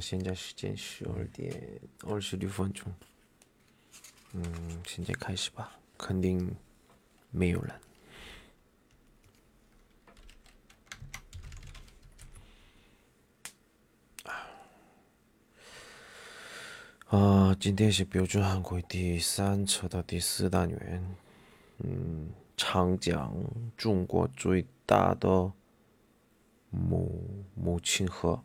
现在时间十二点二十六分钟。嗯，现在开始吧，肯定没有人。啊，今天是标准韩国第三册的第四单元。嗯，长江中国最大的母母亲河。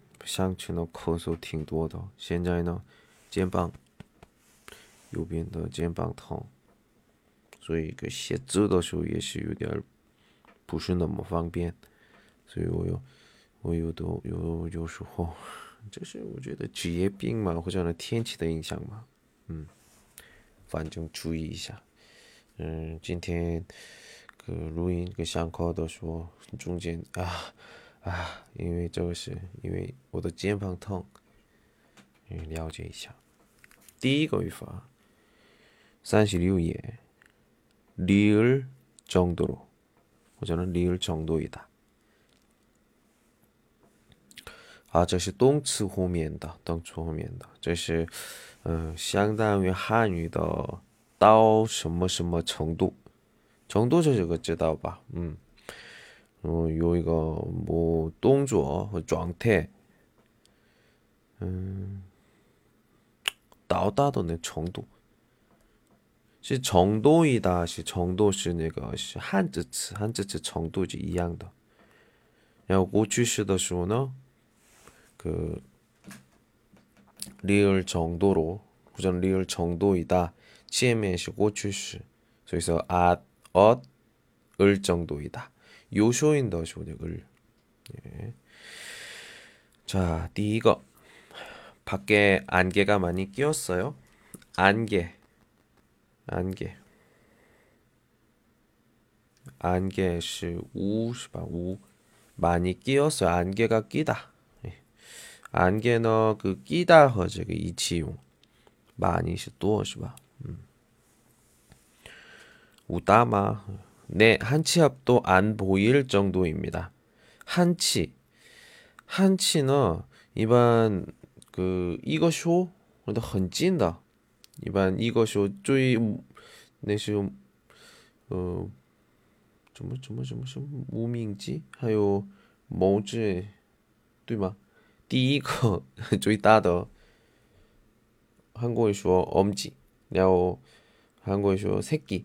上去呢咳嗽挺多的，现在呢肩膀右边的肩膀疼，所以个写字的时候也是有点不是那么方便，所以我有我有的有有时候，这是我觉得职业病嘛，或者呢天气的影响嘛，嗯，反正注意一下，嗯，今天个录音个上课的时候中间啊。啊，因为这个是因为我的肩膀痛，嗯，了解一下。第一个语法，三十六页，리을정도 로， 或者呢，리을정도이 다。 啊，这是动词后面的，动词后面的，这是嗯，相当于汉语的到什么什么程度，程度这个知道吧？嗯。 어, 요이가 뭐 똥주어 쫑태. 음, 나오다도네 정도. 시 정도이다 시 정도 시那个 한자츠 한자츠 정도지 이양다 그냥 오취시다 시오나? 그 리얼 정도로 구전 리얼 정도이다. 치에메시 오취시. 그래서 아엇을 정도이다. 요쇼인的 쇼닉을 예. 자, 第一个 밖에 안개가 많이 끼었어요. 안개 안개 안개 是无是吧无 많이 끼었어요. 안개가 끼다. 예. 안개는 그 끼다 和这个一起用 많이 是多是吧? 음. 우다마 네, 한 치 앞도 안 보일 정도입니다. 한 치. 한 치는 일반 그 이거 쇼, 很近的. 일반 이거 쇼, 最么什么什么无名鸡还有某只对吗第一个最大的韩国说엄지然后韩国说 새끼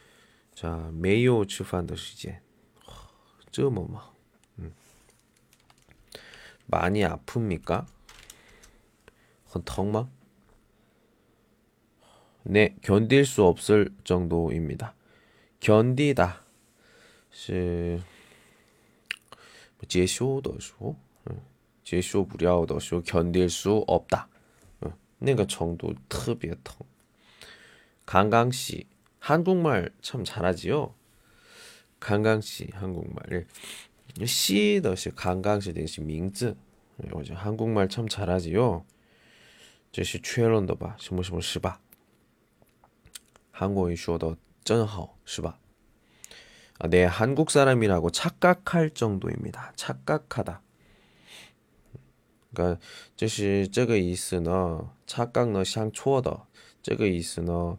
자, 没有吃饭的时间.这么忙. 많이 아픕니까? 很疼吗? 네, 견딜 수 없을 정도입니다. 견디다. 是接受的时候，接受不了的时候 견딜 수 없다. 那个程度特别疼. 강강 씨, 한국말 참 잘하지요? 강강 씨, 한국말. 시的是 강강 씨的是名字. 예, 한국말 참 잘하지요. 这是确认的吧？什么什么是吧？韩国语说的真好，是吧？ 아, 네, 한국 사람이라고 착각할 정도입니다. 착각하다. 그러니까 这是这个意思呢 착각呢 像错的这个意思呢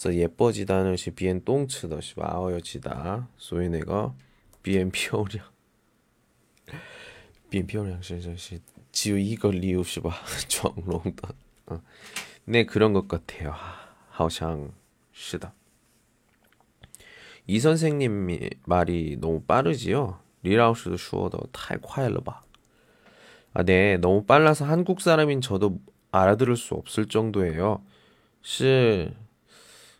서 예뻐지다는 시 비엔 똥치더 시 마어여지다. 소위 내가 비엔 피오량. 비엔 피오량 시시 지우 이거 리우 시바 정롱다. 네 그런 것 같아요. 하오샹 시다. 이 선생님 말이 너무 빠르지요. 리라우스도 슈어더 탈콰일러바. 아, 네, 너무 빨라서 한국 사람인 저도 알아들을 수 없을 정도예요. 시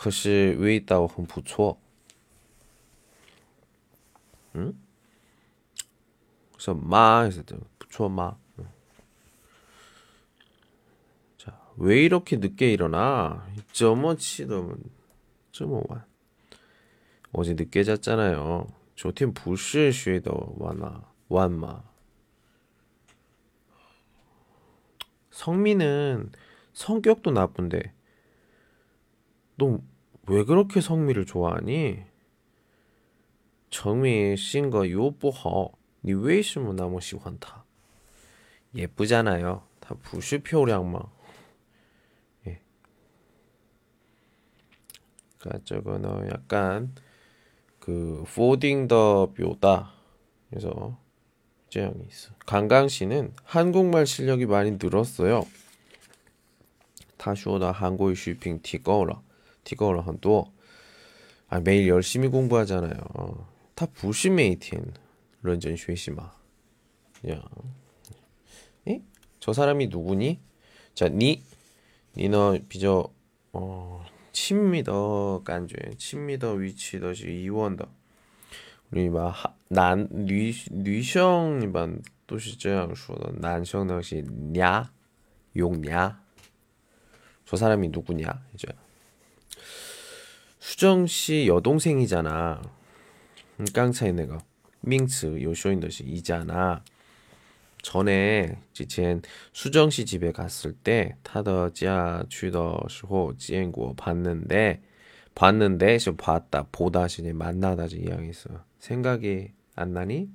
예, 可是味道很不错. 응? 그래서 마에서 不错마. 자, 왜 이렇게 늦게 일어나? 怎么起的这么晚？어제늦게잤잖아요昨天不是睡得晚吗？晚吗？성민은성격도나쁜데너 왜그렇게성미를좋아하니정미性格又不好，你为什么那么喜欢他？예쁘잖아요他不是漂亮吗？ 그러니까 저거는 약간 그 포딩 더 묘다. 그래서 제형이 있어. 강강 씨는 한국말 실력이 많이 늘었어요. 다쇼다 한국어 쇼핑 티거라 티거라 한도 아 매일 열심히 공부하잖아요. 다 부시메이틴 런전 쉐시마. 야, 에? 저 사람이 누구니? 자, 니, 니너 비저 어. 亲密的感觉，亲密的语气都是疑问的。우리막난女女生一般都是这样说的，男生呢是냐用냐。저 사람이 누구냐 이제 수정 씨 여동생이잖아. 음, 깡차이네가 민츠 요쇼인더시 이잖아. 전에 지첸 수정 씨 집에 갔을 때 타더 지아 취더 시호 지엔고 봤는데 봤는데 지금 봤다 보다시니 만나다 지 이야기했어. 생각이 안 나니?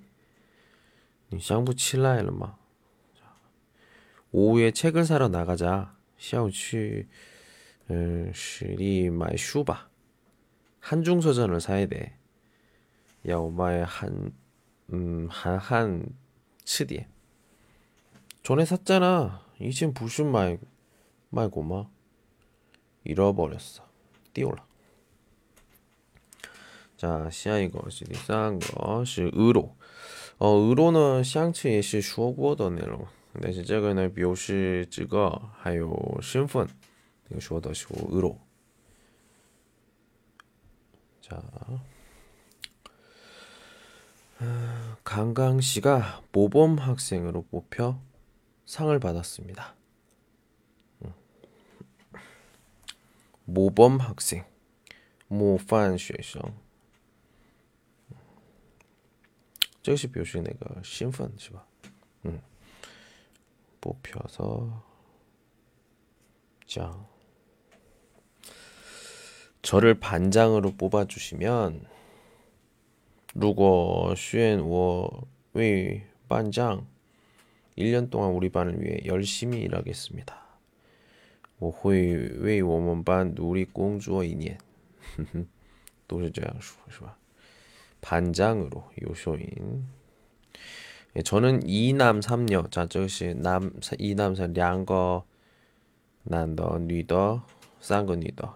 샹부 칠라일마. 오후에 책을 사러 나가자. 샤우치 음, 시리 마이 슈바. 한중 서전을 사야 돼. 야 오마의 한 음, 한한 츠디에 전에 샀잖아. 이젠 무슨 말 말고마 잃어버렸어. 띄올라. 자, 시아 이거 第三个是 의로. 哦，俄罗呢，上次也是说过的内容，但是这个呢，表示这个还有身份，这个说的是俄罗。 자, 강강 씨가 모범 학생으로 뽑혀 상을 받았습니다. 모범 학생, 모판 学生. 这是表示那个身份是吧? 음. 뽑혀서 자 저를 반장으로 뽑아주시면 如果选我为 반장 1년 동안 우리 반을 위해 열심히 일하겠습니다. 我会为我们班努力工作一年都是这样说是吧? 반장으로 요쇼인 예, 저는 2남 3녀 자, 这是남 2남 3两个男的女的三个女的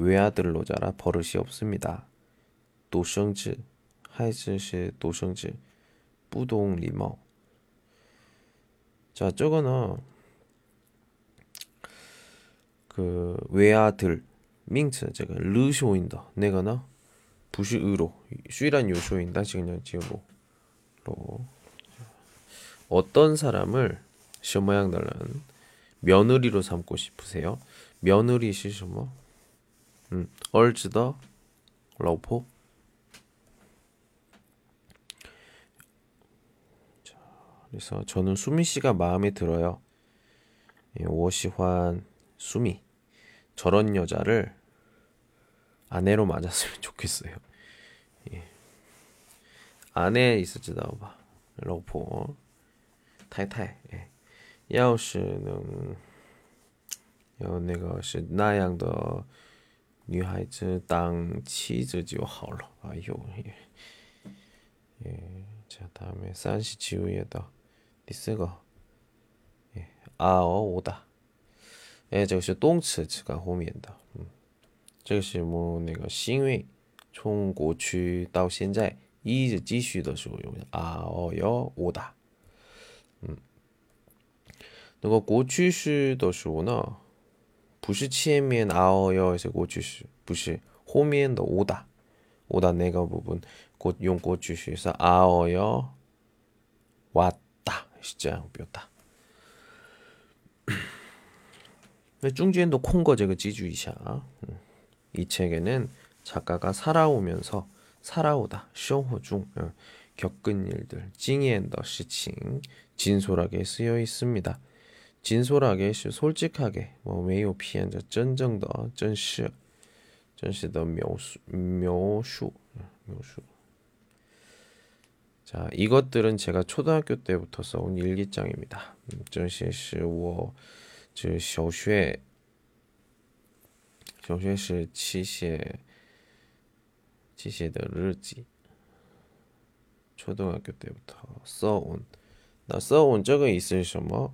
외아들로 자라 버릇이 없습니다. 도성즈, 하이즈시 도성즈, 뿌동 리머. 자, 저거는 그 외아들 밍츠 제가 르쇼인다. 내가나 부시의로 쉬란 요쇼인다. 지금 지금 로 어떤 사람을 시험 모양들은 며느리로 삼고 싶으세요? 며느리 시什么? 음, 얼즈더 러포 자, 그래서 저는 수미 씨가 마음에 들어요. 예, 워시환 수미 저런 여자를 아내로 맞았으면 좋겠어요. 예. 아내 있었지 나봐 러포 타이타이 예. 要是能有那个是那样的 女孩子当妻子就好了。哎呦，예 예, 자 다음에 산시지우에다 디스가 예, 아어 오다. 예, 这个是动词词干后面的。 嗯，这个是么那个因为从过去到现在一直继续的时候用啊哦哟오다。 嗯，那个过去式的时候呢？ 不是前面아어여에서过去式，不是后面的오다오다那个部分过用过去式是아어여왔다是这样表达。那中间的空格这个记住一下啊。이 책에는 작가가 살아오면서 살아오다, 生活중 겪은 일들, 经验的事情 진솔하게 쓰여 있습니다. 진솔하게 솔직하게 뭐 매우 피한 저真正的 真实 真实的 묘수 묘수 묘수 자 이것들은 제가 초등학교 때부터 써온 일기장입니다. 这些是我这小学小学是七写七写的日记 초등학교 때부터 써온 나 써온 적은 있을 什么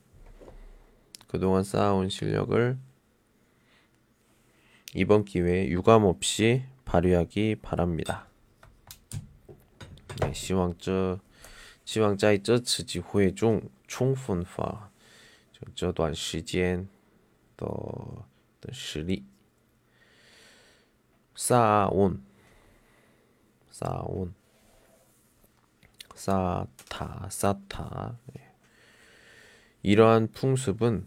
그동안 쌓아온 실력을 이번 기회에 유감없이 발휘하기 바랍니다. 네, 希望这希望在这次机会中充分发这段时间的的实力 쌓아온 쌓아온 쌓다, 쌓다. 예. 이러한 풍습은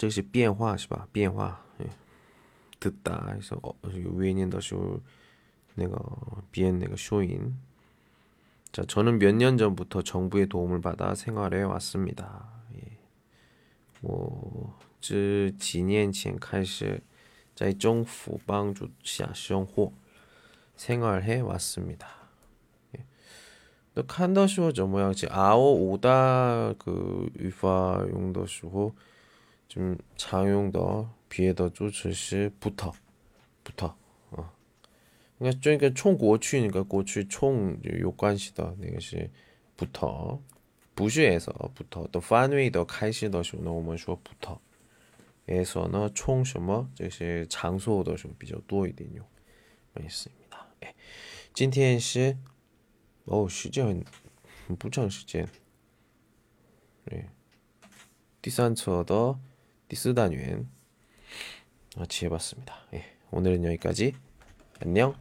这是变化是吧变化 듣다 그래서 어, 위에는 다시 내가 비엔 내가 쇼인 자 저는 몇 년 전부터 정부의 도움을 받아 생활해 왔습니다 예. 我自几年前开始在政府帮助下生活 생활해 왔습니다. 예. 또 칸더时候 怎么样지 아오 오다 그 유파 용더 时候 좀常用的 비에더 조치 부터 부터 어. 그러니까 그러니까 총过去그러니까 过去총有关系的那个是 부터 不是에서부터 또 范围的开始的时候呢我们说부터 에서는 총 什么这些场所都是比较多一点用，没事입니다. 예. 今天是 어, 时间很不长时间. 예. 第三册的 디스다뉴엔 같이 해봤습니다. 예, 오늘은 여기까지. 안녕.